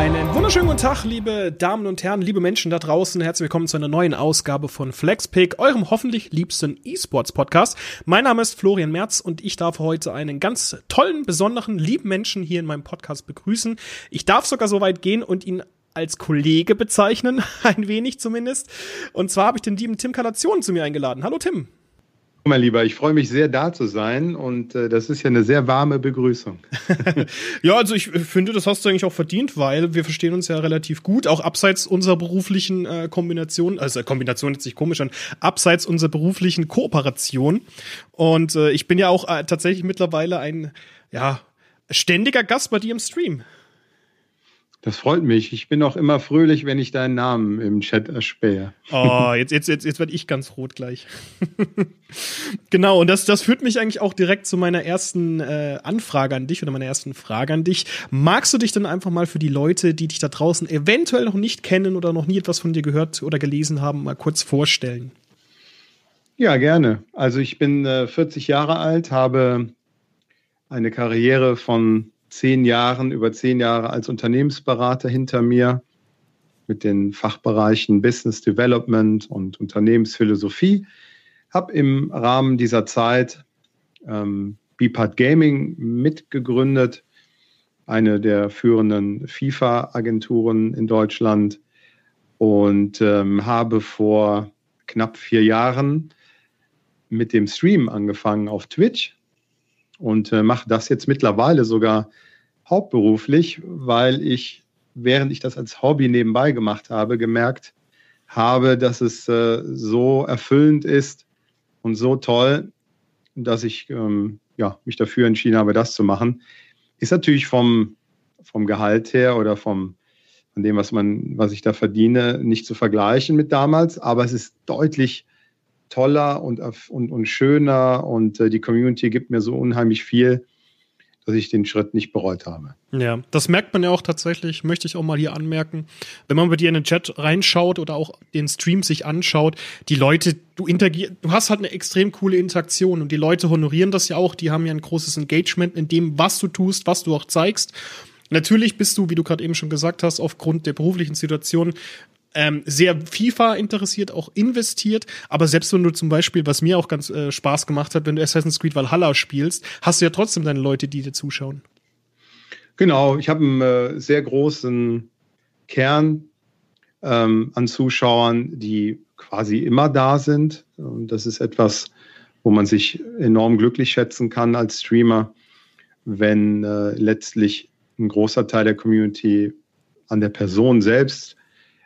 Einen wunderschönen guten Tag, liebe Damen und Herren, liebe Menschen da draußen. Herzlich willkommen zu einer neuen Ausgabe von FlexPick, eurem hoffentlich liebsten E-Sports-Podcast. Mein Name ist Florian Merz und ich darf heute einen ganz tollen, besonderen, lieben Menschen hier in meinem Podcast begrüßen. Ich darf sogar so weit gehen und ihn als Kollege bezeichnen, ein wenig zumindest. Und zwar habe ich den lieben Tim Kalation zu mir eingeladen. Hallo Tim. Mein Lieber, ich freue mich sehr, da zu sein und äh, das ist ja eine sehr warme Begrüßung. ja, also ich finde, das hast du eigentlich auch verdient, weil wir verstehen uns ja relativ gut, auch abseits unserer beruflichen äh, Kombination, also Kombination jetzt sich komisch an, abseits unserer beruflichen Kooperation. Und äh, ich bin ja auch äh, tatsächlich mittlerweile ein, ja, ständiger Gast bei dir im Stream. Das freut mich. Ich bin auch immer fröhlich, wenn ich deinen Namen im Chat erspähe. Oh, jetzt, jetzt, jetzt, jetzt werde ich ganz rot gleich. genau, und das, das führt mich eigentlich auch direkt zu meiner ersten äh, Anfrage an dich oder meiner ersten Frage an dich. Magst du dich dann einfach mal für die Leute, die dich da draußen eventuell noch nicht kennen oder noch nie etwas von dir gehört oder gelesen haben, mal kurz vorstellen? Ja, gerne. Also ich bin äh, 40 Jahre alt, habe eine Karriere von zehn Jahren, über zehn Jahre als Unternehmensberater hinter mir mit den Fachbereichen Business Development und Unternehmensphilosophie. Habe im Rahmen dieser Zeit ähm, Bipart Gaming mitgegründet, eine der führenden FIFA-Agenturen in Deutschland und ähm, habe vor knapp vier Jahren mit dem Stream angefangen auf Twitch und äh, mache das jetzt mittlerweile sogar hauptberuflich, weil ich, während ich das als Hobby nebenbei gemacht habe, gemerkt habe, dass es äh, so erfüllend ist und so toll, dass ich ähm, ja, mich dafür entschieden habe, das zu machen. Ist natürlich vom, vom Gehalt her oder vom, von dem, was man, was ich da verdiene, nicht zu vergleichen mit damals, aber es ist deutlich toller und, und, und schöner und äh, die Community gibt mir so unheimlich viel, dass ich den Schritt nicht bereut habe. Ja, das merkt man ja auch tatsächlich, möchte ich auch mal hier anmerken. Wenn man bei dir in den Chat reinschaut oder auch den Stream sich anschaut, die Leute, du interagierst, du hast halt eine extrem coole Interaktion und die Leute honorieren das ja auch, die haben ja ein großes Engagement in dem, was du tust, was du auch zeigst. Natürlich bist du, wie du gerade eben schon gesagt hast, aufgrund der beruflichen Situation ähm, sehr FIFA interessiert, auch investiert. Aber selbst wenn du zum Beispiel, was mir auch ganz äh, Spaß gemacht hat, wenn du Assassin's Creed Valhalla spielst, hast du ja trotzdem deine Leute, die dir zuschauen. Genau, ich habe einen äh, sehr großen Kern ähm, an Zuschauern, die quasi immer da sind. Und das ist etwas, wo man sich enorm glücklich schätzen kann als Streamer, wenn äh, letztlich ein großer Teil der Community an der Person selbst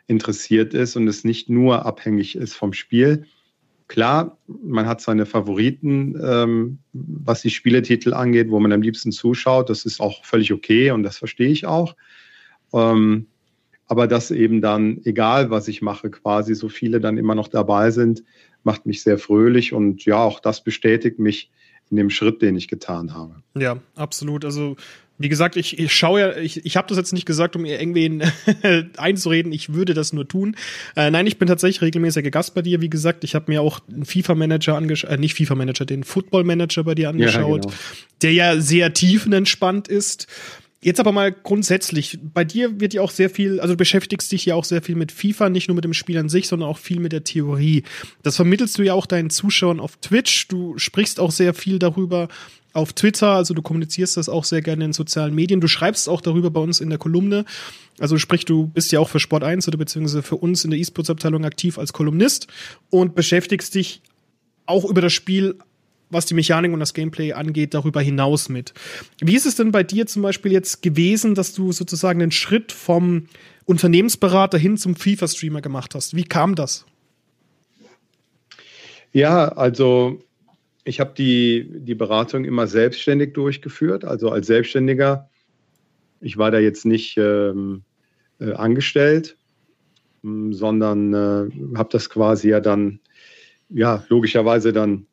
interessiert ist und es nicht nur abhängig ist vom Spiel. Klar, man hat seine Favoriten, ähm, was die Spieletitel angeht, wo man am liebsten zuschaut. Das ist auch völlig okay und das verstehe ich auch. Ähm, aber dass eben dann, egal was ich mache, quasi so viele dann immer noch dabei sind, macht mich sehr fröhlich und ja, auch das bestätigt mich in dem Schritt, den ich getan habe. Ja, absolut. Also wie gesagt, ich, ich schaue ja, ich, ich habe das jetzt nicht gesagt, um ihr irgendwen einzureden, ich würde das nur tun. Äh, nein, ich bin tatsächlich regelmäßiger Gast bei dir, wie gesagt. Ich habe mir auch einen FIFA-Manager angeschaut, äh, nicht FIFA-Manager, den Football-Manager bei dir angeschaut, ja, genau. der ja sehr tiefenentspannt ist. Jetzt aber mal grundsätzlich, bei dir wird ja auch sehr viel, also du beschäftigst dich ja auch sehr viel mit FIFA, nicht nur mit dem Spiel an sich, sondern auch viel mit der Theorie. Das vermittelst du ja auch deinen Zuschauern auf Twitch. Du sprichst auch sehr viel darüber, auf Twitter, also du kommunizierst das auch sehr gerne in sozialen Medien. Du schreibst auch darüber bei uns in der Kolumne. Also sprich, du bist ja auch für Sport 1 oder beziehungsweise für uns in der E-Sports-Abteilung aktiv als Kolumnist und beschäftigst dich auch über das Spiel, was die Mechanik und das Gameplay angeht, darüber hinaus mit. Wie ist es denn bei dir zum Beispiel jetzt gewesen, dass du sozusagen den Schritt vom Unternehmensberater hin zum FIFA-Streamer gemacht hast? Wie kam das? Ja, also ich habe die, die Beratung immer selbstständig durchgeführt, also als Selbstständiger. Ich war da jetzt nicht ähm, äh, angestellt, ähm, sondern äh, habe das quasi ja dann, ja, logischerweise dann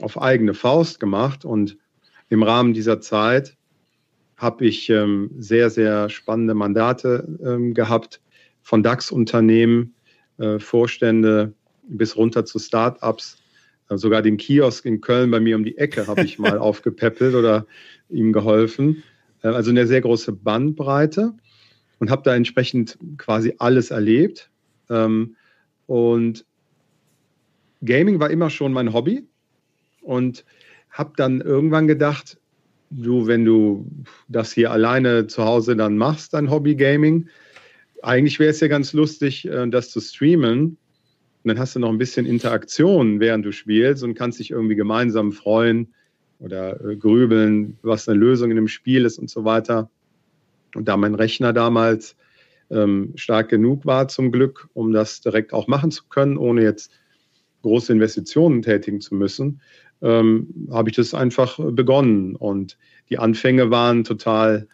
auf eigene Faust gemacht. Und im Rahmen dieser Zeit habe ich ähm, sehr, sehr spannende Mandate ähm, gehabt, von DAX-Unternehmen, äh, Vorstände bis runter zu Start-ups Sogar den Kiosk in Köln bei mir um die Ecke habe ich mal aufgepäppelt oder ihm geholfen. Äh, also eine sehr große Bandbreite. und habe da entsprechend quasi alles erlebt. Ähm, und Gaming war immer schon mein Hobby und habe dann irgendwann gedacht, du, wenn du das hier alleine zu Hause dann machst, dein Hobby Gaming, eigentlich wäre es ja ganz lustig, äh, das zu streamen. Und dann hast du noch ein bisschen Interaktion, während du spielst und kannst dich irgendwie gemeinsam freuen oder äh, grübeln, was eine Lösung in dem Spiel ist und so weiter. Und da mein Rechner damals ähm, stark genug war zum Glück, um das direkt auch machen zu können, ohne jetzt große Investitionen tätigen zu müssen, ähm, habe ich das einfach begonnen. Und die Anfänge waren total,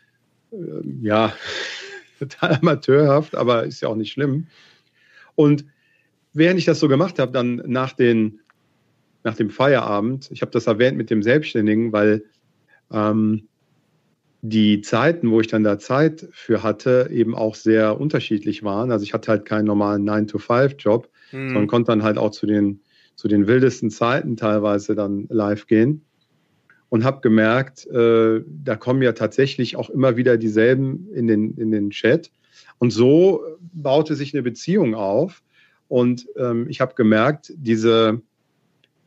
äh, ja, total amateurhaft, aber ist ja auch nicht schlimm. Und während ich das so gemacht habe, dann nach, den, nach dem Feierabend, ich habe das erwähnt mit dem Selbstständigen, weil ähm, die Zeiten, wo ich dann da Zeit für hatte, eben auch sehr unterschiedlich waren. Also ich hatte halt keinen normalen 9-to-5-Job, mhm. sondern konnte dann halt auch zu den, zu den wildesten Zeiten teilweise dann live gehen. Und habe gemerkt, äh, da kommen ja tatsächlich auch immer wieder dieselben in den, in den Chat. Und so baute sich eine Beziehung auf. Und ähm, ich habe gemerkt, diese,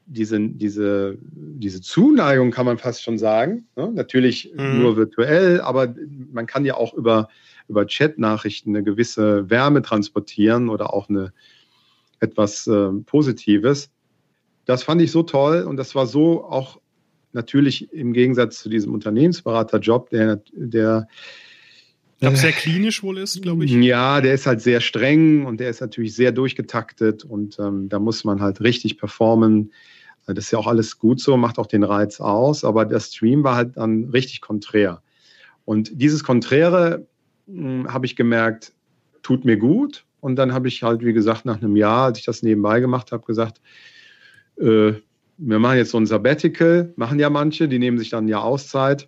diese, diese, diese Zuneigung kann man fast schon sagen. Ne? Natürlich mhm. nur virtuell, aber man kann ja auch über, über Chat-Nachrichten eine gewisse Wärme transportieren oder auch eine, etwas äh, Positives. Das fand ich so toll und das war so auch natürlich im Gegensatz zu diesem Unternehmensberaterjob, der, der ich glaube, sehr klinisch wohl ist, glaube ich. Ja, der ist halt sehr streng und der ist natürlich sehr durchgetaktet und ähm, da muss man halt richtig performen. Das ist ja auch alles gut so, macht auch den Reiz aus, aber der Stream war halt dann richtig konträr. Und dieses Konträre hm, habe ich gemerkt, tut mir gut. Und dann habe ich halt, wie gesagt, nach einem Jahr, als ich das nebenbei gemacht habe, gesagt, äh, wir machen jetzt so ein Sabbatical, machen ja manche, die nehmen sich dann ein Jahr Auszeit.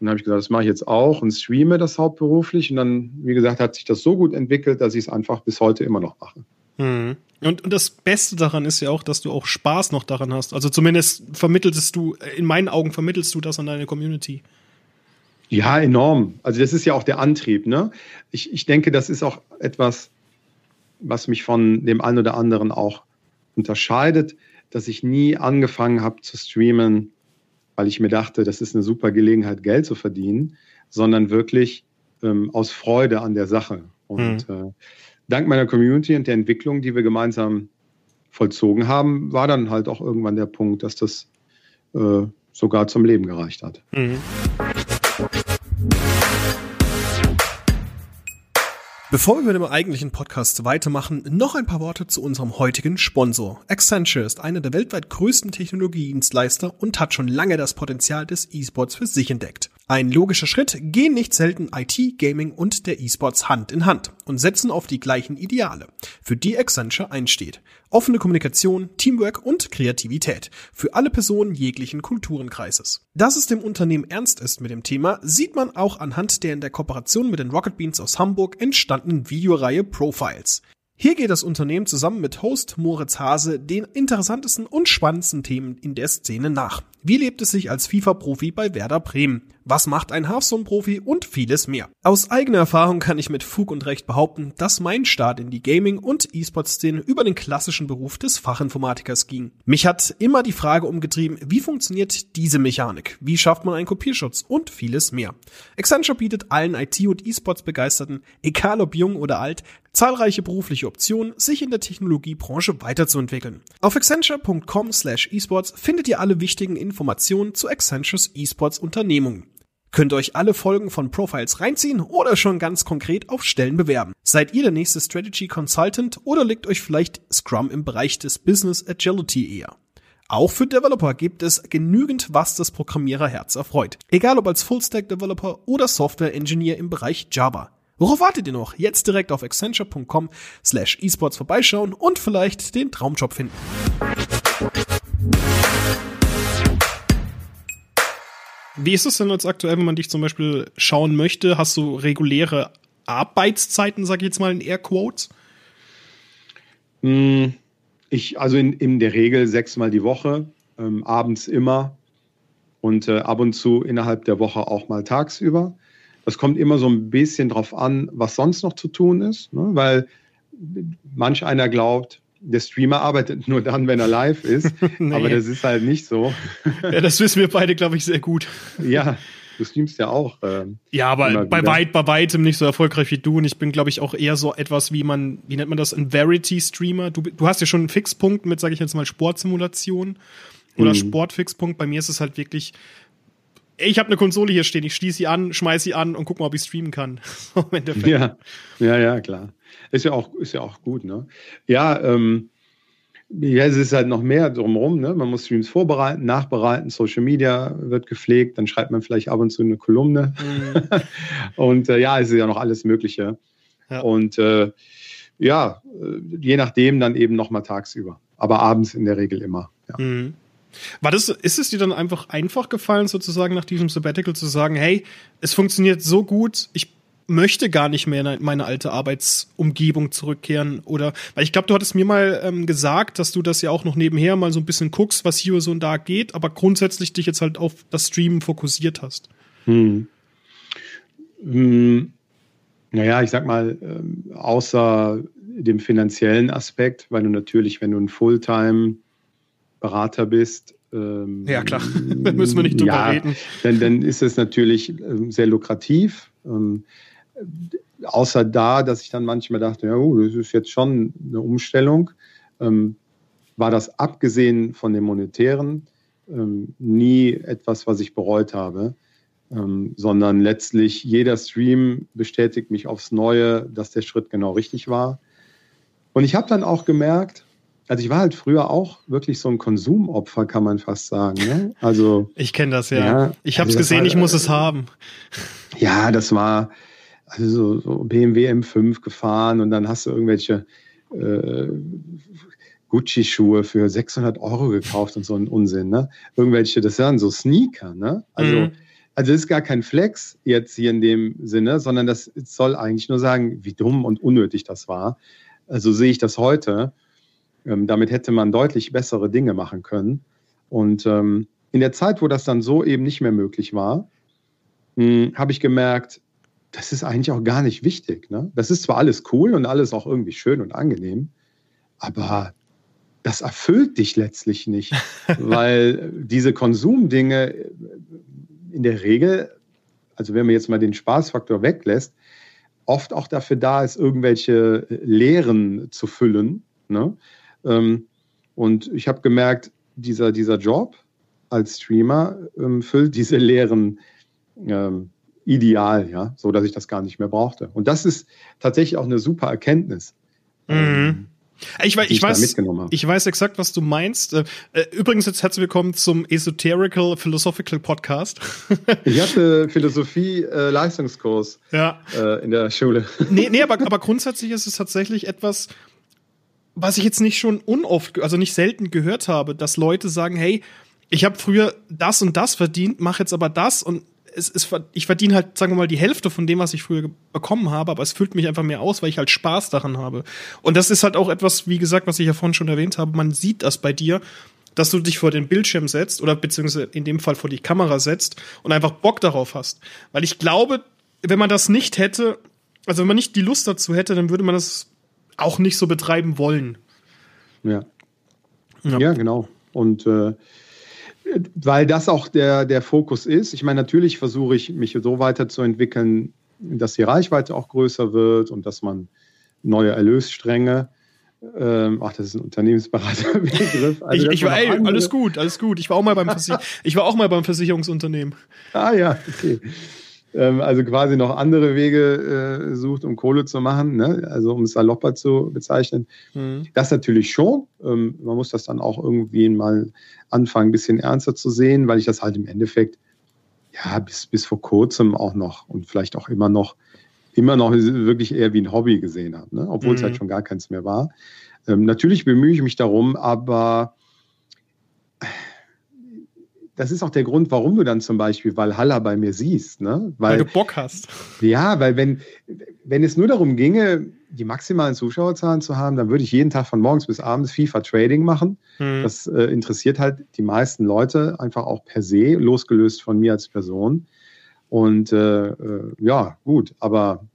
Und dann habe ich gesagt, das mache ich jetzt auch und streame das hauptberuflich. Und dann, wie gesagt, hat sich das so gut entwickelt, dass ich es einfach bis heute immer noch mache. Mhm. Und, und das Beste daran ist ja auch, dass du auch Spaß noch daran hast. Also zumindest vermittelst du, in meinen Augen vermittelst du das an deine Community. Ja, enorm. Also das ist ja auch der Antrieb. Ne? Ich, ich denke, das ist auch etwas, was mich von dem einen oder anderen auch unterscheidet, dass ich nie angefangen habe zu streamen, weil ich mir dachte, das ist eine super Gelegenheit, Geld zu verdienen, sondern wirklich ähm, aus Freude an der Sache. Und mhm. äh, dank meiner Community und der Entwicklung, die wir gemeinsam vollzogen haben, war dann halt auch irgendwann der Punkt, dass das äh, sogar zum Leben gereicht hat. Mhm. Bevor wir mit dem eigentlichen Podcast weitermachen, noch ein paar Worte zu unserem heutigen Sponsor. Accenture ist einer der weltweit größten Technologiedienstleister und hat schon lange das Potenzial des E-Sports für sich entdeckt. Ein logischer Schritt, gehen nicht selten IT, Gaming und der E-Sports Hand in Hand und setzen auf die gleichen Ideale, für die Accenture einsteht. Offene Kommunikation, Teamwork und Kreativität für alle Personen jeglichen Kulturenkreises. Dass es dem Unternehmen ernst ist mit dem Thema, sieht man auch anhand der in der Kooperation mit den Rocket Beans aus Hamburg entstandenen Videoreihe Profiles. Hier geht das Unternehmen zusammen mit Host Moritz Hase den interessantesten und spannendsten Themen in der Szene nach. Wie lebt es sich als FIFA-Profi bei Werder Bremen? Was macht ein Hearthstone-Profi und vieles mehr? Aus eigener Erfahrung kann ich mit Fug und Recht behaupten, dass mein Start in die Gaming- und E-Sport-Szene über den klassischen Beruf des Fachinformatikers ging. Mich hat immer die Frage umgetrieben, wie funktioniert diese Mechanik? Wie schafft man einen Kopierschutz? Und vieles mehr. Accenture bietet allen IT- und E-Sports-Begeisterten, egal ob jung oder alt, zahlreiche berufliche Optionen, sich in der Technologiebranche weiterzuentwickeln. Auf accenture.com slash esports findet ihr alle wichtigen Informationen zu Accentures esports Unternehmungen. Könnt euch alle Folgen von Profiles reinziehen oder schon ganz konkret auf Stellen bewerben. Seid ihr der nächste Strategy Consultant oder liegt euch vielleicht Scrum im Bereich des Business Agility eher? Auch für Developer gibt es genügend, was das Programmiererherz erfreut. Egal ob als Fullstack Developer oder Software Engineer im Bereich Java. Worauf wartet ihr noch? Jetzt direkt auf accenture.com slash esports vorbeischauen und vielleicht den Traumjob finden. Wie ist es denn jetzt aktuell, wenn man dich zum Beispiel schauen möchte? Hast du reguläre Arbeitszeiten, sag ich jetzt mal in Airquotes? Hm, ich, also in, in der Regel sechsmal die Woche, ähm, abends immer und äh, ab und zu innerhalb der Woche auch mal tagsüber. Das kommt immer so ein bisschen drauf an, was sonst noch zu tun ist, ne? weil manch einer glaubt, der Streamer arbeitet nur dann, wenn er live ist. nee. Aber das ist halt nicht so. ja, das wissen wir beide, glaube ich, sehr gut. ja, du streamst ja auch. Ähm, ja, aber bei, weit, bei weitem nicht so erfolgreich wie du. Und ich bin, glaube ich, auch eher so etwas wie man, wie nennt man das, ein Verity-Streamer. Du, du hast ja schon einen Fixpunkt mit, sage ich jetzt mal, Sportsimulation oder mhm. Sportfixpunkt. Bei mir ist es halt wirklich ich habe eine Konsole hier stehen, ich schließe sie an, schmeiße sie an und guck mal, ob ich streamen kann. ja, ja, ja, klar. Ist ja auch, ist ja auch gut, ne? Ja, ähm, ja, es ist halt noch mehr drumherum. Ne? Man muss Streams vorbereiten, nachbereiten, Social Media wird gepflegt, dann schreibt man vielleicht ab und zu eine Kolumne. Mhm. und äh, ja, es ist ja noch alles Mögliche. Ja. Und äh, ja, äh, je nachdem dann eben nochmal tagsüber. Aber abends in der Regel immer. Ja. Mhm. War das, ist es dir dann einfach einfach gefallen, sozusagen nach diesem Sabbatical zu sagen, hey, es funktioniert so gut, ich möchte gar nicht mehr in meine alte Arbeitsumgebung zurückkehren oder weil ich glaube, du hattest mir mal ähm, gesagt, dass du das ja auch noch nebenher mal so ein bisschen guckst, was hier so und da geht, aber grundsätzlich dich jetzt halt auf das Streamen fokussiert hast. Hm. Hm. Naja, ich sag mal, ähm, außer dem finanziellen Aspekt, weil du natürlich, wenn du ein Fulltime Berater bist, ähm, ja klar, da müssen wir nicht drüber ja, reden. Dann, dann ist es natürlich ähm, sehr lukrativ. Ähm, außer da, dass ich dann manchmal dachte, ja, uh, das ist jetzt schon eine Umstellung, ähm, war das abgesehen von dem Monetären ähm, nie etwas, was ich bereut habe, ähm, sondern letztlich jeder Stream bestätigt mich aufs Neue, dass der Schritt genau richtig war. Und ich habe dann auch gemerkt, also ich war halt früher auch wirklich so ein Konsumopfer, kann man fast sagen. Ne? Also ich kenne das ja. ja ich habe es also gesehen, war, ich muss es haben. Ja, das war also so, so BMW M5 gefahren und dann hast du irgendwelche äh, Gucci-Schuhe für 600 Euro gekauft und so ein Unsinn. Ne? Irgendwelche, das waren so Sneaker. Ne? Also mhm. Also das ist gar kein Flex jetzt hier in dem Sinne, sondern das soll eigentlich nur sagen, wie dumm und unnötig das war. Also sehe ich das heute. Ähm, damit hätte man deutlich bessere Dinge machen können. Und ähm, in der Zeit, wo das dann so eben nicht mehr möglich war, hm, habe ich gemerkt, das ist eigentlich auch gar nicht wichtig. Ne? Das ist zwar alles cool und alles auch irgendwie schön und angenehm, aber das erfüllt dich letztlich nicht, weil diese Konsumdinge in der Regel, also wenn man jetzt mal den Spaßfaktor weglässt, oft auch dafür da ist, irgendwelche Lehren zu füllen. Ne? Ähm, und ich habe gemerkt, dieser, dieser Job als Streamer ähm, füllt diese leeren ähm, ideal, ja, so dass ich das gar nicht mehr brauchte. Und das ist tatsächlich auch eine super Erkenntnis. Mhm. Ähm, ich, weiß, ich, weiß, ich weiß exakt, was du meinst. Äh, äh, übrigens, jetzt herzlich willkommen zum Esoterical Philosophical Podcast. ich hatte Philosophie-Leistungskurs äh, ja. äh, in der Schule. Nee, nee aber, aber grundsätzlich ist es tatsächlich etwas, was ich jetzt nicht schon unoft, also nicht selten gehört habe, dass Leute sagen, hey, ich habe früher das und das verdient, mache jetzt aber das und es, es, ich verdiene halt, sagen wir mal, die Hälfte von dem, was ich früher bekommen habe, aber es füllt mich einfach mehr aus, weil ich halt Spaß daran habe. Und das ist halt auch etwas, wie gesagt, was ich ja vorhin schon erwähnt habe, man sieht das bei dir, dass du dich vor den Bildschirm setzt oder beziehungsweise in dem Fall vor die Kamera setzt und einfach Bock darauf hast. Weil ich glaube, wenn man das nicht hätte, also wenn man nicht die Lust dazu hätte, dann würde man das auch nicht so betreiben wollen. Ja. Ja, ja genau. Und äh, weil das auch der, der Fokus ist. Ich meine, natürlich versuche ich, mich so weiterzuentwickeln, dass die Reichweite auch größer wird und dass man neue Erlösstränge ähm, ach, das ist ein Unternehmensberaterbegriff. Also ich, ich war, ey, alles gut, alles gut. Ich war auch mal beim, Versich ich war auch mal beim Versicherungsunternehmen. Ah ja, okay. Ähm, also quasi noch andere Wege äh, sucht, um Kohle zu machen, ne? also um es salopper zu bezeichnen. Mhm. Das natürlich schon. Ähm, man muss das dann auch irgendwie mal anfangen, ein bisschen ernster zu sehen, weil ich das halt im Endeffekt ja bis, bis vor kurzem auch noch und vielleicht auch immer noch immer noch wirklich eher wie ein Hobby gesehen habe, ne? obwohl mhm. es halt schon gar keins mehr war. Ähm, natürlich bemühe ich mich darum, aber das ist auch der Grund, warum du dann zum Beispiel Valhalla bei mir siehst. Ne? Weil, weil, du Bock hast. Ja, weil wenn, wenn es nur darum ginge, die maximalen Zuschauerzahlen zu haben, dann würde ich jeden Tag von morgens bis abends FIFA Trading machen. Hm. Das äh, interessiert halt die meisten Leute einfach auch per se, losgelöst von mir als Person. Und äh, äh, ja, gut, aber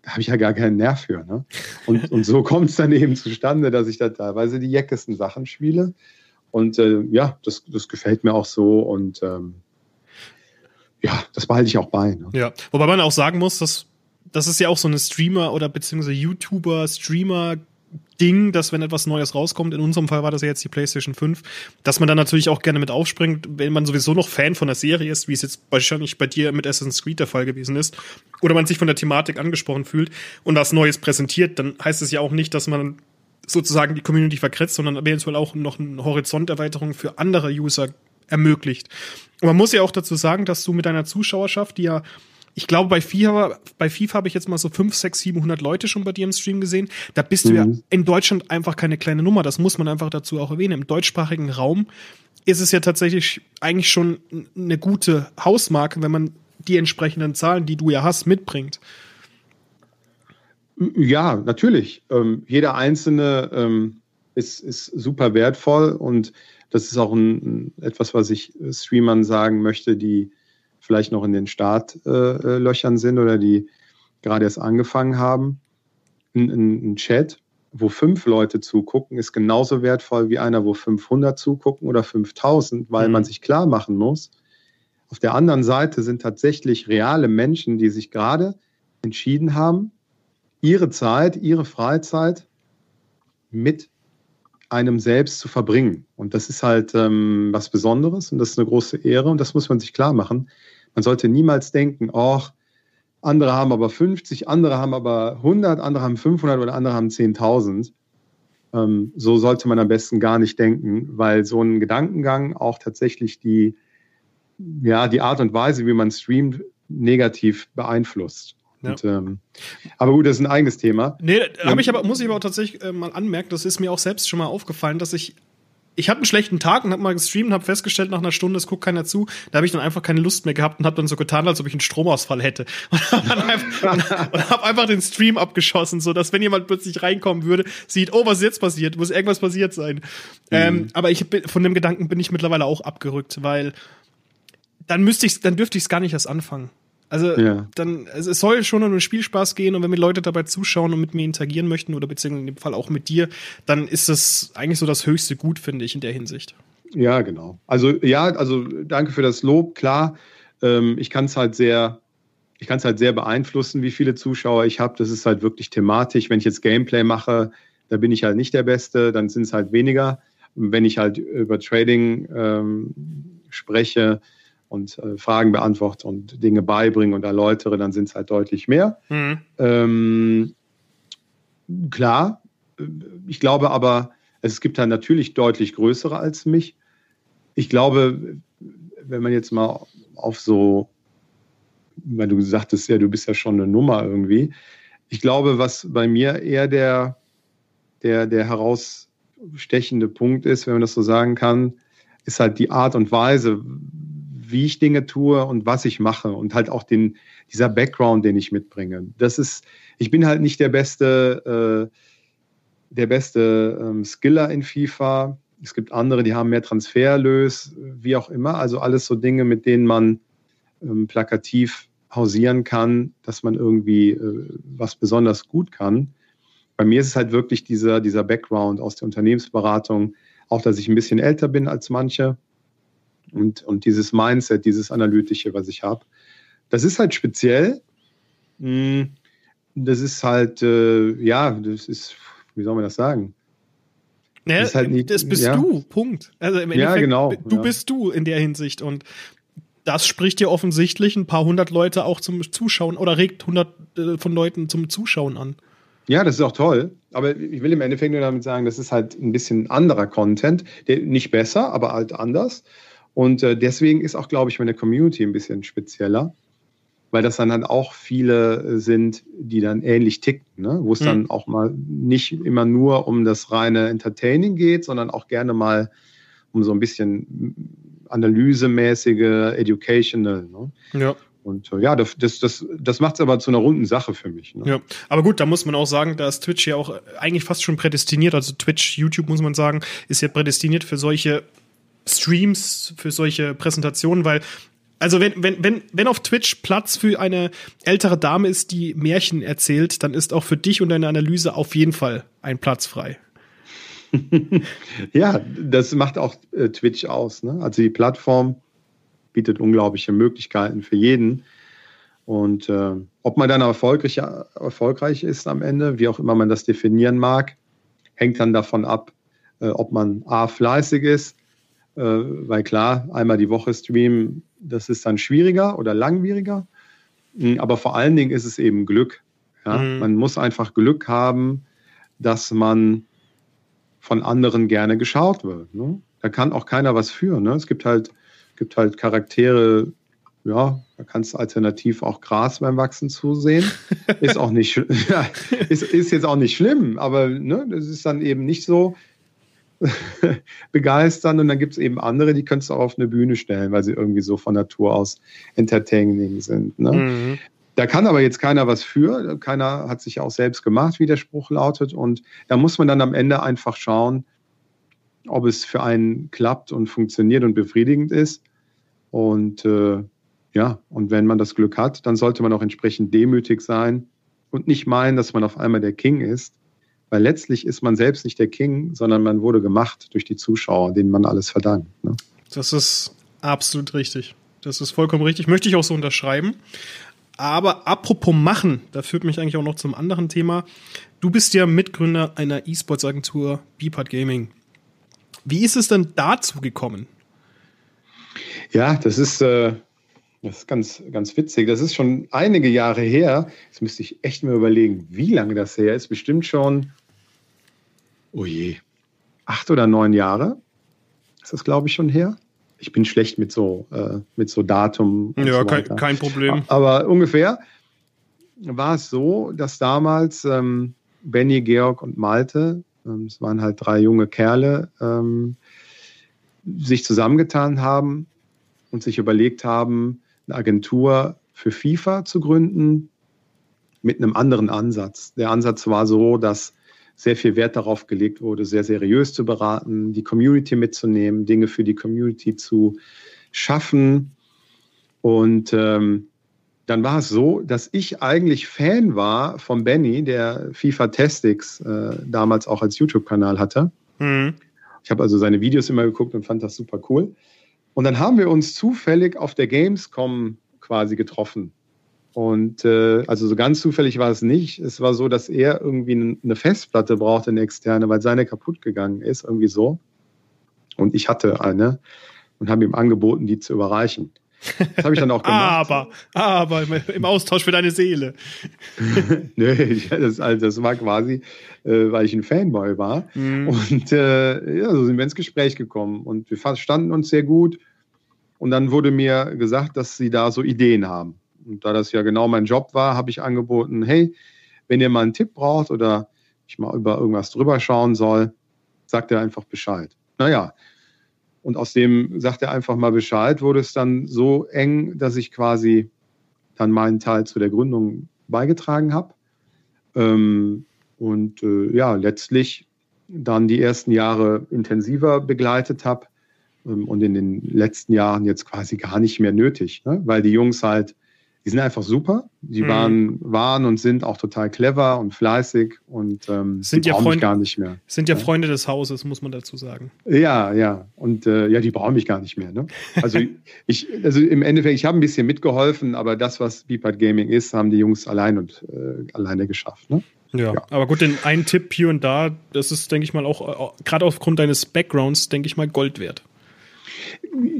da habe ich ja gar keinen Nerv für. Ne? Und, und so kommt es dann eben zustande, dass ich da teilweise die jeckesten Sachen spiele. Und äh, ja, das, das gefällt mir auch so und ähm, ja, das behalte ich auch bei. Ne? Ja, wobei man auch sagen muss, dass das ist ja auch so eine Streamer- oder beziehungsweise YouTuber, Streamer- Ding, dass wenn etwas Neues rauskommt, in unserem Fall war das ja jetzt die PlayStation 5, dass man dann natürlich auch gerne mit aufspringt, wenn man sowieso noch Fan von der Serie ist, wie es jetzt wahrscheinlich bei dir mit Assassin's Creed der Fall gewesen ist, oder man sich von der Thematik angesprochen fühlt und was Neues präsentiert, dann heißt es ja auch nicht, dass man sozusagen die Community verkretzt, sondern eventuell auch noch eine Horizonterweiterung für andere User ermöglicht. Und man muss ja auch dazu sagen, dass du mit deiner Zuschauerschaft, die ja ich glaube, bei FIFA, bei FIFA habe ich jetzt mal so 5, 6, 700 Leute schon bei dir im Stream gesehen. Da bist mhm. du ja mhm. in Deutschland einfach keine kleine Nummer. Das muss man einfach dazu auch erwähnen. Im deutschsprachigen Raum ist es ja tatsächlich eigentlich schon eine gute Hausmarke, wenn man die entsprechenden Zahlen, die du ja hast, mitbringt. Ja, natürlich. Ähm, jeder einzelne ähm, ist, ist super wertvoll und das ist auch ein, etwas, was ich Streamern sagen möchte, die vielleicht noch in den Startlöchern sind oder die gerade erst angefangen haben. Ein, ein, Chat, wo fünf Leute zugucken, ist genauso wertvoll wie einer, wo 500 zugucken oder 5000, weil mhm. man sich klar machen muss, auf der anderen Seite sind tatsächlich reale Menschen, die sich gerade entschieden haben, ihre Zeit, ihre Freizeit mit einem selbst zu verbringen. Und das ist halt ähm, was Besonderes und das ist eine große Ehre und das muss man sich klar machen. Man sollte niemals denken, oh, andere haben aber 50, andere haben aber 100, andere haben 500 oder andere haben 10.000. Ähm, so sollte man am besten gar nicht denken, weil so ein Gedankengang auch tatsächlich die, ja, die Art und Weise, wie man streamt, negativ beeinflusst. Ja. Und, ähm, aber gut, das ist ein eigenes Thema. Nee, hab ich aber, muss ich aber auch tatsächlich äh, mal anmerken, das ist mir auch selbst schon mal aufgefallen, dass ich ich hatte einen schlechten Tag und habe mal gestreamt und habe festgestellt nach einer Stunde, es guckt keiner zu. Da habe ich dann einfach keine Lust mehr gehabt und habe dann so getan, als ob ich einen Stromausfall hätte. Und habe einfach, hab einfach den Stream abgeschossen, so dass wenn jemand plötzlich reinkommen würde, sieht, oh, was ist jetzt passiert? Muss irgendwas passiert sein. Mhm. Ähm, aber ich von dem Gedanken bin ich mittlerweile auch abgerückt, weil dann müsste ich, dann dürfte ich es gar nicht erst anfangen. Also ja. dann, also es soll schon um den Spielspaß gehen und wenn mir Leute dabei zuschauen und mit mir interagieren möchten oder beziehungsweise in dem Fall auch mit dir, dann ist das eigentlich so das höchste Gut, finde ich, in der Hinsicht. Ja, genau. Also ja, also danke für das Lob. Klar, ähm, ich kann es halt sehr, ich kann es halt sehr beeinflussen, wie viele Zuschauer ich habe. Das ist halt wirklich thematisch. Wenn ich jetzt Gameplay mache, da bin ich halt nicht der Beste, dann sind es halt weniger. wenn ich halt über Trading ähm, spreche, und äh, Fragen beantworte und Dinge beibringe und erläutere, dann sind es halt deutlich mehr. Mhm. Ähm, klar, äh, ich glaube aber, es gibt halt natürlich deutlich größere als mich. Ich glaube, wenn man jetzt mal auf so, weil du sagtest ja, du bist ja schon eine Nummer irgendwie. Ich glaube, was bei mir eher der, der, der herausstechende Punkt ist, wenn man das so sagen kann, ist halt die Art und Weise, wie ich Dinge tue und was ich mache und halt auch den, dieser Background, den ich mitbringe. Das ist, ich bin halt nicht der beste, äh, der beste ähm, Skiller in FIFA. Es gibt andere, die haben mehr Transferlös, wie auch immer. Also alles so Dinge, mit denen man ähm, plakativ hausieren kann, dass man irgendwie äh, was besonders gut kann. Bei mir ist es halt wirklich dieser, dieser Background aus der Unternehmensberatung, auch dass ich ein bisschen älter bin als manche und, und dieses Mindset, dieses Analytische, was ich habe. Das ist halt speziell. Hm, das ist halt, äh, ja, das ist, wie soll man das sagen? Naja, das, halt nicht, das bist ja. du, Punkt. Also im Endeffekt, ja, genau, du ja. bist du in der Hinsicht und das spricht dir offensichtlich ein paar hundert Leute auch zum Zuschauen oder regt hundert äh, von Leuten zum Zuschauen an. Ja, das ist auch toll. Aber ich will im Endeffekt nur damit sagen, das ist halt ein bisschen anderer Content, der nicht besser, aber halt anders. Und äh, deswegen ist auch, glaube ich, meine Community ein bisschen spezieller, weil das dann halt auch viele äh, sind, die dann ähnlich ticken, ne? wo es mhm. dann auch mal nicht immer nur um das reine Entertaining geht, sondern auch gerne mal um so ein bisschen analysemäßige, educational. Ne? Ja. Und äh, ja, das, das, das, das macht es aber zu einer runden Sache für mich. Ne? Ja, aber gut, da muss man auch sagen, da ist Twitch ja auch eigentlich fast schon prädestiniert. Also Twitch, YouTube muss man sagen, ist ja prädestiniert für solche Streams für solche Präsentationen, weil Also wenn, wenn, wenn, wenn auf Twitch Platz für eine ältere Dame ist, die Märchen erzählt, dann ist auch für dich und deine Analyse auf jeden Fall ein Platz frei. ja, das macht auch äh, Twitch aus. Ne? Also die Plattform bietet unglaubliche Möglichkeiten für jeden. Und äh, ob man dann erfolgreich, erfolgreich ist am Ende, wie auch immer man das definieren mag, hängt dann davon ab, äh, ob man A, fleißig ist, weil klar, einmal die Woche streamen, das ist dann schwieriger oder langwieriger. Hm, aber vor allen Dingen ist es eben Glück. Ja? Mhm. Man muss einfach Glück haben, dass man von anderen gerne geschaut wird. Ne? Da kann auch keiner was für. Ne? Es gibt halt, gibt halt Charaktere, ja, da kannst du alternativ auch Gras beim Wachsen zusehen. Ist auch nicht, ja, ist, ist jetzt auch nicht schlimm, aber ne, das ist dann eben nicht so begeistern. Und dann gibt es eben andere, die kannst du auch auf eine Bühne stellen, weil sie irgendwie so von Natur aus entertaining sind. Ne? Mhm. Da kann aber jetzt keiner was für. Keiner hat sich auch selbst gemacht, wie der Spruch lautet. Und da muss man dann am Ende einfach schauen, ob es für einen klappt und funktioniert und befriedigend ist. Und äh, ja, und wenn man das Glück hat, dann sollte man auch entsprechend demütig sein und nicht meinen, dass man auf einmal der King ist, weil letztlich ist man selbst nicht der King, sondern man wurde gemacht durch die Zuschauer, denen man alles verdankt. Ne? Das ist absolut richtig. Das ist vollkommen richtig. Möchte ich auch so unterschreiben. Aber apropos machen, da führt mich eigentlich auch noch zum anderen Thema. Du bist ja Mitgründer einer E-Sports-Agentur Beepart Gaming. Wie ist es denn dazu gekommen? Ja, das ist, äh, das ist ganz, ganz witzig. Das ist schon einige Jahre her. Jetzt müsste ich echt mal überlegen, wie lange das her ist. Bestimmt schon, oh je, acht oder neun Jahre. Ist das, glaube ich, schon her? ich bin schlecht mit so, äh, mit so Datum. Ja, so kein, kein, Problem. Aber ungefähr war es so, dass damals ähm, Benny, Georg und Malte, ähm, es waren halt drei junge Kerle, ähm, sich zusammengetan haben und sich überlegt haben, eine Agentur für FIFA zu gründen mit einem anderen Ansatz. Der Ansatz war so, dass sehr viel Wert darauf gelegt wurde, sehr seriös zu beraten, die Community mitzunehmen, Dinge für die Community zu schaffen. Und ähm, dann war es so, dass ich eigentlich Fan war von Benny, der FIFA Testix äh, damals auch als YouTube-Kanal hatte. Mhm. Ich habe also seine Videos immer geguckt und fand das super cool. Und dann haben wir uns zufällig auf der Gamescom quasi getroffen. Und äh, also so ganz zufällig war es nicht. Es war so, dass er irgendwie eine Festplatte brauchte, eine externe, weil seine kaputt gegangen ist, irgendwie so. Und ich hatte eine und habe ihm angeboten, die zu überreichen. Das habe ich dann auch gemacht. aber, aber im Austausch für deine Seele. Nö, das, also das war quasi, äh, weil ich ein Fanboy war. Mhm. Und äh, ja, so sind wir ins Gespräch gekommen und wir verstanden uns sehr gut. Und dann wurde mir gesagt, dass sie da so Ideen haben. Und da das ja genau mein Job war, habe ich angeboten, hey, wenn ihr mal einen Tipp braucht oder ich mal über irgendwas drüber schauen soll, sagt er einfach Bescheid. Naja, und aus dem sagt er einfach mal Bescheid, wurde es dann so eng, dass ich quasi dann meinen Teil zu der Gründung beigetragen habe. Ähm, und äh, ja, letztlich dann die ersten Jahre intensiver begleitet habe ähm, und in den letzten Jahren jetzt quasi gar nicht mehr nötig, ne? weil die Jungs halt die sind einfach super. Die mhm. waren, waren und sind auch total clever und fleißig und ähm, sind ja Freunde, gar nicht mehr. Sind ja, ja, Freunde des Hauses, muss man dazu sagen. Ja, ja. Und äh, ja, die brauchen mich gar nicht mehr. Ne? Also ich, also im Endeffekt, ich habe ein bisschen mitgeholfen, aber das, was Beepad Gaming ist, haben die Jungs allein und äh, alleine geschafft. Ne? Ja, ja, aber gut, den einen Tipp hier und da, das ist, denke ich mal, auch, äh, gerade aufgrund deines Backgrounds, denke ich mal, Gold wert.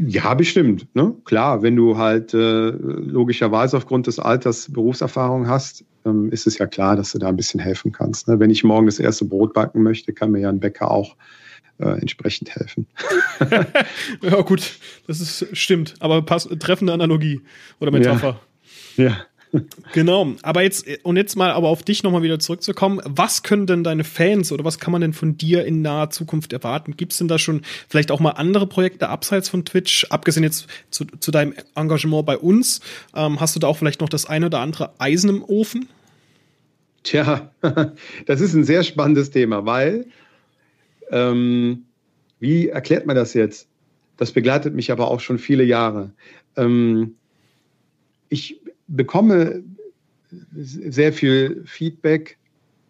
Ja, bestimmt. Ne? Klar, wenn du halt äh, logischerweise aufgrund des Alters Berufserfahrung hast, ähm, ist es ja klar, dass du da ein bisschen helfen kannst. Ne? Wenn ich morgen das erste Brot backen möchte, kann mir ja ein Bäcker auch äh, entsprechend helfen. ja, gut, das ist stimmt, aber pass, treffende Analogie oder Metapher. ja. ja. Genau, aber jetzt, und jetzt mal aber auf dich nochmal wieder zurückzukommen. Was können denn deine Fans oder was kann man denn von dir in naher Zukunft erwarten? Gibt es denn da schon vielleicht auch mal andere Projekte abseits von Twitch, abgesehen jetzt zu, zu deinem Engagement bei uns? Ähm, hast du da auch vielleicht noch das eine oder andere Eisen im Ofen? Tja, das ist ein sehr spannendes Thema, weil, ähm, wie erklärt man das jetzt? Das begleitet mich aber auch schon viele Jahre. Ähm, ich bekomme sehr viel Feedback,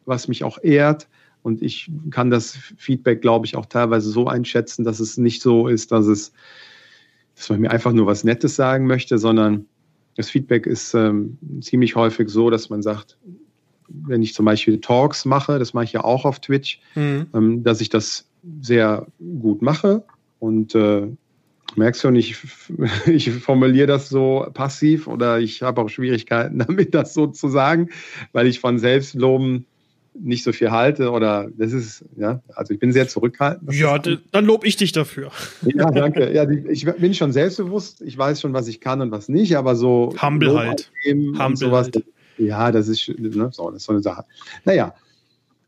was mich auch ehrt. Und ich kann das Feedback, glaube ich, auch teilweise so einschätzen, dass es nicht so ist, dass es, dass man mir einfach nur was Nettes sagen möchte, sondern das Feedback ist ähm, ziemlich häufig so, dass man sagt, wenn ich zum Beispiel Talks mache, das mache ich ja auch auf Twitch, mhm. ähm, dass ich das sehr gut mache und äh, merkst schon, ich, ich formuliere das so passiv oder ich habe auch Schwierigkeiten damit, das so zu sagen, weil ich von Selbstloben nicht so viel halte oder das ist, ja, also ich bin sehr zurückhaltend. Ja, dann lobe ich dich dafür. Ja, danke. Ja, ich bin schon selbstbewusst, ich weiß schon, was ich kann und was nicht, aber so Humble halt. Humble sowas, halt. ja, das ist, ne, so, das ist so eine Sache. Naja,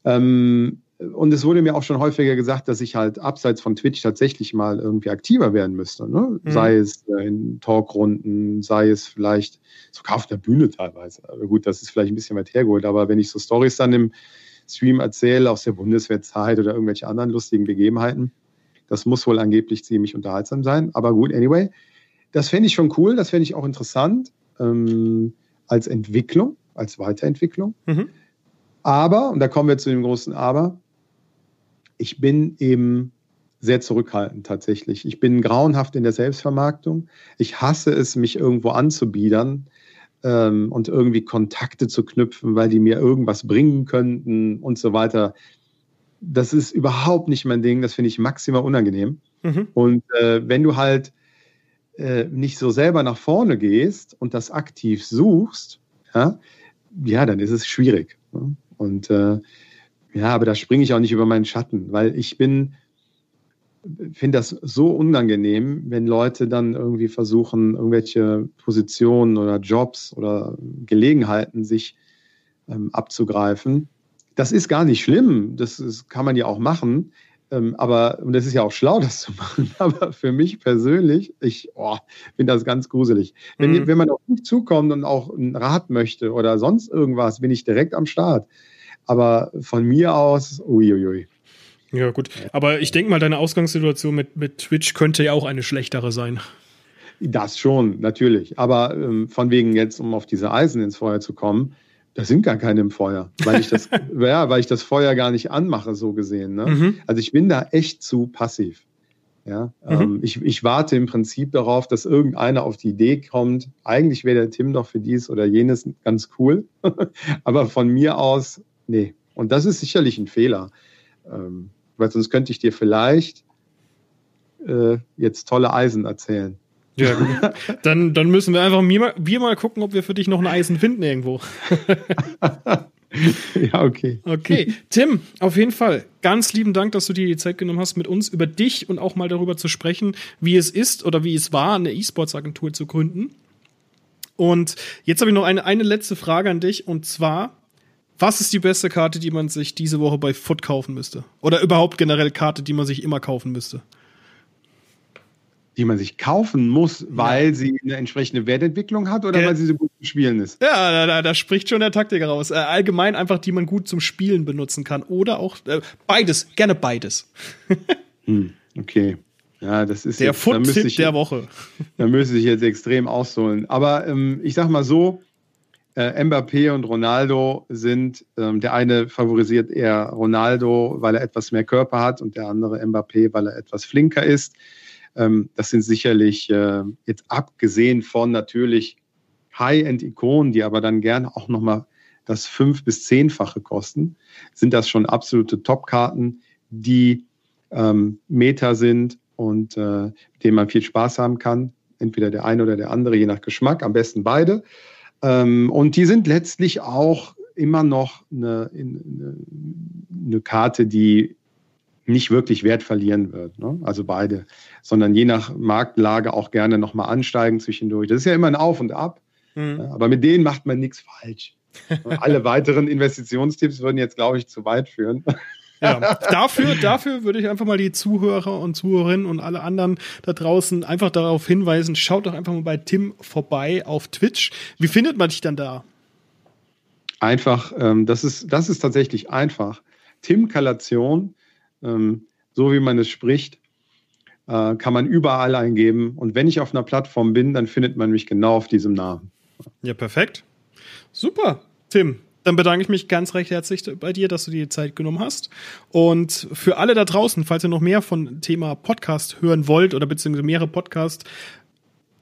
ähm, und es wurde mir auch schon häufiger gesagt, dass ich halt abseits von Twitch tatsächlich mal irgendwie aktiver werden müsste. Ne? Mhm. Sei es äh, in Talkrunden, sei es vielleicht sogar auf der Bühne teilweise. Aber gut, das ist vielleicht ein bisschen weit hergeholt, aber wenn ich so Stories dann im Stream erzähle aus der Bundeswehrzeit oder irgendwelche anderen lustigen Begebenheiten, das muss wohl angeblich ziemlich unterhaltsam sein. Aber gut, anyway, das fände ich schon cool, das fände ich auch interessant ähm, als Entwicklung, als Weiterentwicklung. Mhm. Aber, und da kommen wir zu dem großen Aber, ich bin eben sehr zurückhaltend tatsächlich. Ich bin grauenhaft in der Selbstvermarktung. Ich hasse es, mich irgendwo anzubiedern ähm, und irgendwie Kontakte zu knüpfen, weil die mir irgendwas bringen könnten und so weiter. Das ist überhaupt nicht mein Ding. Das finde ich maximal unangenehm. Mhm. Und äh, wenn du halt äh, nicht so selber nach vorne gehst und das aktiv suchst, ja, ja dann ist es schwierig. Ne? Und äh, ja, aber da springe ich auch nicht über meinen Schatten, weil ich bin, finde das so unangenehm, wenn Leute dann irgendwie versuchen, irgendwelche Positionen oder Jobs oder Gelegenheiten sich ähm, abzugreifen. Das ist gar nicht schlimm, das ist, kann man ja auch machen. Ähm, aber, und das ist ja auch schlau, das zu machen, aber für mich persönlich, ich oh, finde das ganz gruselig. Wenn, mhm. wenn man auf mich zukommt und auch einen Rat möchte oder sonst irgendwas, bin ich direkt am Start. Aber von mir aus, uiuiui. Ja, gut. Aber ich denke mal, deine Ausgangssituation mit, mit Twitch könnte ja auch eine schlechtere sein. Das schon, natürlich. Aber ähm, von wegen jetzt, um auf diese Eisen ins Feuer zu kommen, da sind gar keine im Feuer, weil ich das, ja, weil ich das Feuer gar nicht anmache, so gesehen. Ne? Mhm. Also ich bin da echt zu passiv. Ja, mhm. ähm, ich, ich warte im Prinzip darauf, dass irgendeiner auf die Idee kommt, eigentlich wäre der Tim doch für dies oder jenes ganz cool. Aber von mir aus Nee. Und das ist sicherlich ein Fehler. Ähm, weil sonst könnte ich dir vielleicht äh, jetzt tolle Eisen erzählen. Ja, dann, dann müssen wir einfach wir mal, wir mal gucken, ob wir für dich noch ein Eisen finden irgendwo. ja, okay. Okay. Tim, auf jeden Fall ganz lieben Dank, dass du dir die Zeit genommen hast, mit uns über dich und auch mal darüber zu sprechen, wie es ist oder wie es war, eine E-Sports-Agentur zu gründen. Und jetzt habe ich noch eine, eine letzte Frage an dich und zwar, was ist die beste Karte, die man sich diese Woche bei Foot kaufen müsste? Oder überhaupt generell Karte, die man sich immer kaufen müsste? Die man sich kaufen muss, weil ja. sie eine entsprechende Wertentwicklung hat oder ja. weil sie so gut zum Spielen ist? Ja, da, da, da spricht schon der Taktiker raus. Äh, allgemein einfach, die man gut zum Spielen benutzen kann. Oder auch äh, beides, gerne beides. hm, okay. Ja, das ist der Foot-Tipp der Woche. Da müsste ich jetzt extrem ausholen. Aber ähm, ich sag mal so, äh, Mbappé und Ronaldo sind, ähm, der eine favorisiert eher Ronaldo, weil er etwas mehr Körper hat und der andere Mbappé, weil er etwas flinker ist. Ähm, das sind sicherlich äh, jetzt abgesehen von natürlich High-End-Ikonen, die aber dann gerne auch nochmal das fünf- bis zehnfache kosten, sind das schon absolute Top-Karten, die ähm, Meta sind und äh, mit denen man viel Spaß haben kann. Entweder der eine oder der andere, je nach Geschmack, am besten beide. Ähm, und die sind letztlich auch immer noch eine, eine, eine Karte, die nicht wirklich Wert verlieren wird. Ne? Also beide, sondern je nach Marktlage auch gerne nochmal ansteigen zwischendurch. Das ist ja immer ein Auf und Ab. Mhm. Aber mit denen macht man nichts falsch. Alle weiteren Investitionstipps würden jetzt, glaube ich, zu weit führen. Ja, dafür, dafür würde ich einfach mal die Zuhörer und Zuhörerinnen und alle anderen da draußen einfach darauf hinweisen, schaut doch einfach mal bei Tim vorbei auf Twitch. Wie findet man dich dann da? Einfach, ähm, das, ist, das ist tatsächlich einfach. Tim Kalation, ähm, so wie man es spricht. äh, kann man überall eingeben. Und wenn ich auf einer Plattform bin, dann findet man mich genau auf diesem Namen. Ja, perfekt. Super. Tim, dann bedanke ich mich ganz recht herzlich bei dir, dass du dir die Zeit genommen hast. Und für alle da draußen, falls ihr noch mehr von Thema Podcast hören wollt oder beziehungsweise mehrere Podcast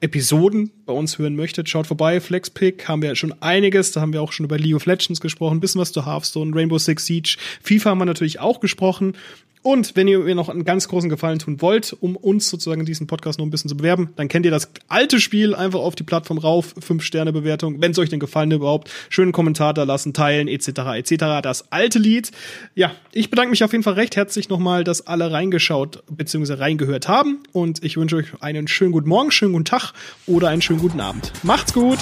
Episoden bei uns hören möchtet, schaut vorbei. Flexpick haben wir schon einiges. Da haben wir auch schon über League of Legends gesprochen, bisschen was zu Hearthstone, Rainbow Six Siege. FIFA haben wir natürlich auch gesprochen. Und wenn ihr mir noch einen ganz großen Gefallen tun wollt, um uns sozusagen diesen Podcast noch ein bisschen zu bewerben, dann kennt ihr das alte Spiel einfach auf die Plattform rauf, 5 Sterne Bewertung, wenn es euch denn gefallen überhaupt, schönen Kommentar da lassen, teilen etc. etc. Das alte Lied. Ja, ich bedanke mich auf jeden Fall recht herzlich nochmal, dass alle reingeschaut bzw. reingehört haben und ich wünsche euch einen schönen guten Morgen, schönen guten Tag oder einen schönen guten Abend. Macht's gut.